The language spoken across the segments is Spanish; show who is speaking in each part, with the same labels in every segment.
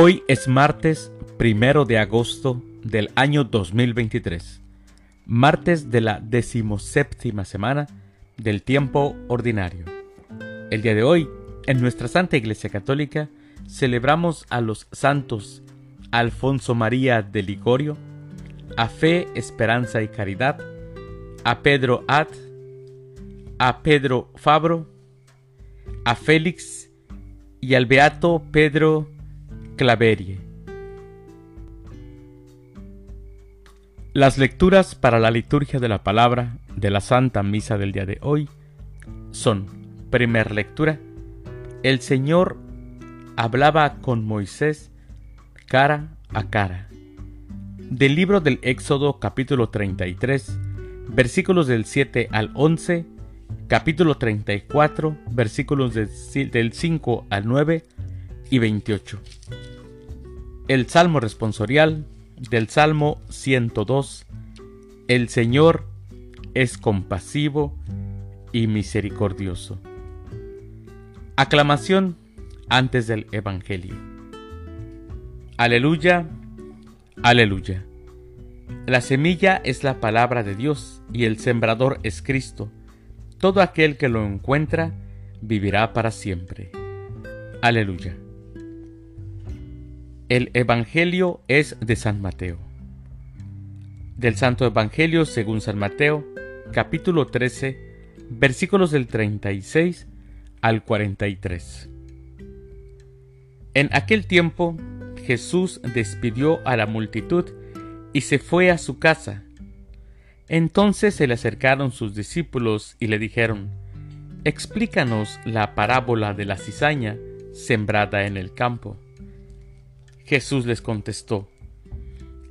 Speaker 1: Hoy es martes primero de agosto del año 2023, martes de la decimoséptima semana del tiempo ordinario. El día de hoy, en nuestra Santa Iglesia Católica, celebramos a los santos Alfonso María de Ligorio, a Fe, Esperanza y Caridad, a Pedro Ad, a Pedro Fabro, a Félix y al Beato Pedro Claverie. Las lecturas para la liturgia de la palabra de la Santa Misa del día de hoy son, primer lectura, el Señor hablaba con Moisés cara a cara. Del libro del Éxodo capítulo 33, versículos del 7 al 11, capítulo 34, versículos del 5 al 9 y 28. El Salmo responsorial del Salmo 102. El Señor es compasivo y misericordioso. Aclamación antes del Evangelio. Aleluya, aleluya. La semilla es la palabra de Dios y el sembrador es Cristo todo aquel que lo encuentra vivirá para siempre. Aleluya. El Evangelio es de San Mateo. Del Santo Evangelio según San Mateo, capítulo 13, versículos del 36 al 43. En aquel tiempo Jesús despidió a la multitud y se fue a su casa entonces se le acercaron sus discípulos y le dijeron, Explícanos la parábola de la cizaña sembrada en el campo. Jesús les contestó,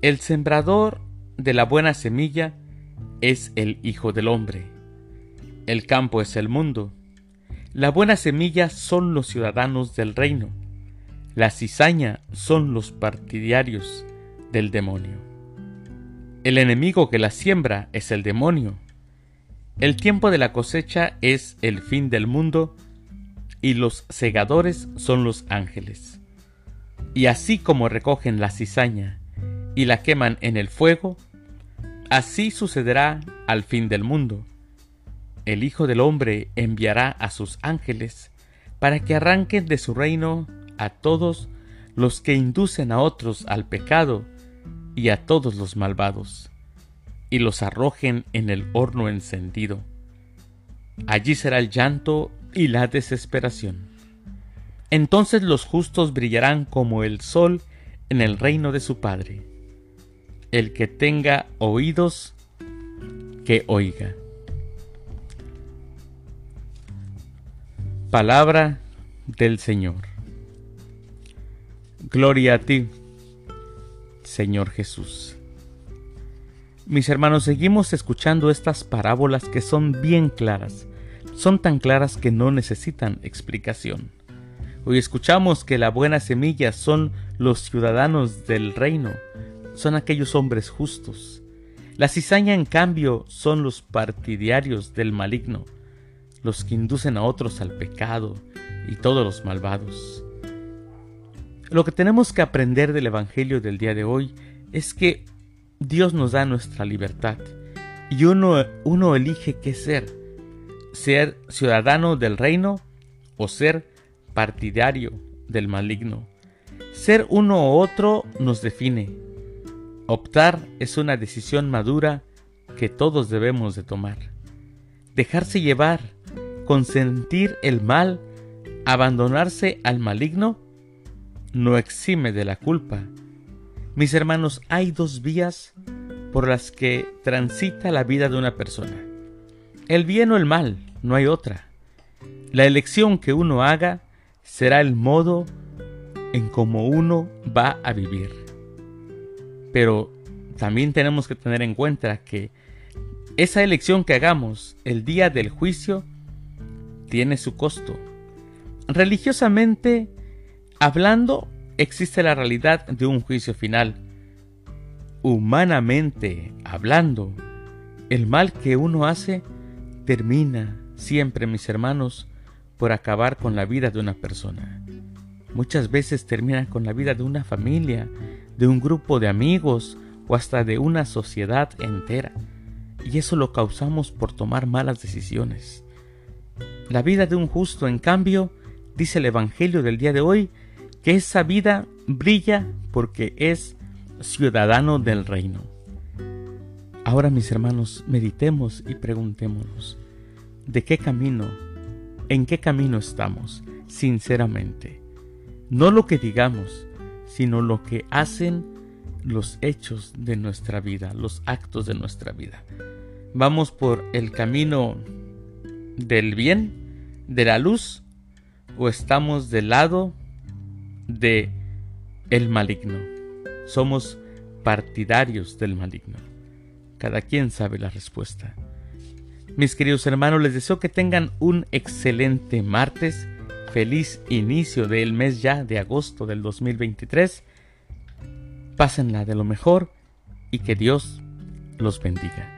Speaker 1: El sembrador de la buena semilla es el Hijo del Hombre. El campo es el mundo. La buena semilla son los ciudadanos del reino. La cizaña son los partidarios del demonio. El enemigo que la siembra es el demonio. El tiempo de la cosecha es el fin del mundo y los segadores son los ángeles. Y así como recogen la cizaña y la queman en el fuego, así sucederá al fin del mundo. El Hijo del Hombre enviará a sus ángeles para que arranquen de su reino a todos los que inducen a otros al pecado y a todos los malvados, y los arrojen en el horno encendido. Allí será el llanto y la desesperación. Entonces los justos brillarán como el sol en el reino de su Padre. El que tenga oídos, que oiga. Palabra del Señor. Gloria a ti, Señor Jesús. Mis hermanos, seguimos escuchando estas parábolas que son bien claras, son tan claras que no necesitan explicación. Hoy escuchamos que la buena semilla son los ciudadanos del reino, son aquellos hombres justos. La cizaña, en cambio, son los partidarios del maligno, los que inducen a otros al pecado y todos los malvados. Lo que tenemos que aprender del Evangelio del día de hoy es que Dios nos da nuestra libertad y uno, uno elige qué ser, ser ciudadano del reino o ser partidario del maligno. Ser uno u otro nos define. Optar es una decisión madura que todos debemos de tomar. Dejarse llevar, consentir el mal, abandonarse al maligno, no exime de la culpa. Mis hermanos, hay dos vías por las que transita la vida de una persona. El bien o el mal, no hay otra. La elección que uno haga será el modo en cómo uno va a vivir. Pero también tenemos que tener en cuenta que esa elección que hagamos el día del juicio tiene su costo. Religiosamente hablando, existe la realidad de un juicio final. Humanamente hablando, el mal que uno hace termina siempre, mis hermanos, por acabar con la vida de una persona. muchas veces termina con la vida de una familia, de un grupo de amigos o hasta de una sociedad entera. Y eso lo causamos por tomar malas decisiones. La vida de un justo, en cambio, dice el Evangelio del día de hoy, que esa vida brilla porque es ciudadano del reino. Ahora mis hermanos, meditemos y preguntémonos, ¿de qué camino, en qué camino estamos, sinceramente? No lo que digamos, sino lo que hacen los hechos de nuestra vida, los actos de nuestra vida. ¿Vamos por el camino del bien, de la luz, o estamos del lado de el maligno? Somos partidarios del maligno. Cada quien sabe la respuesta. Mis queridos hermanos, les deseo que tengan un excelente martes, feliz inicio del mes ya de agosto del 2023. Pásenla de lo mejor y que Dios los bendiga.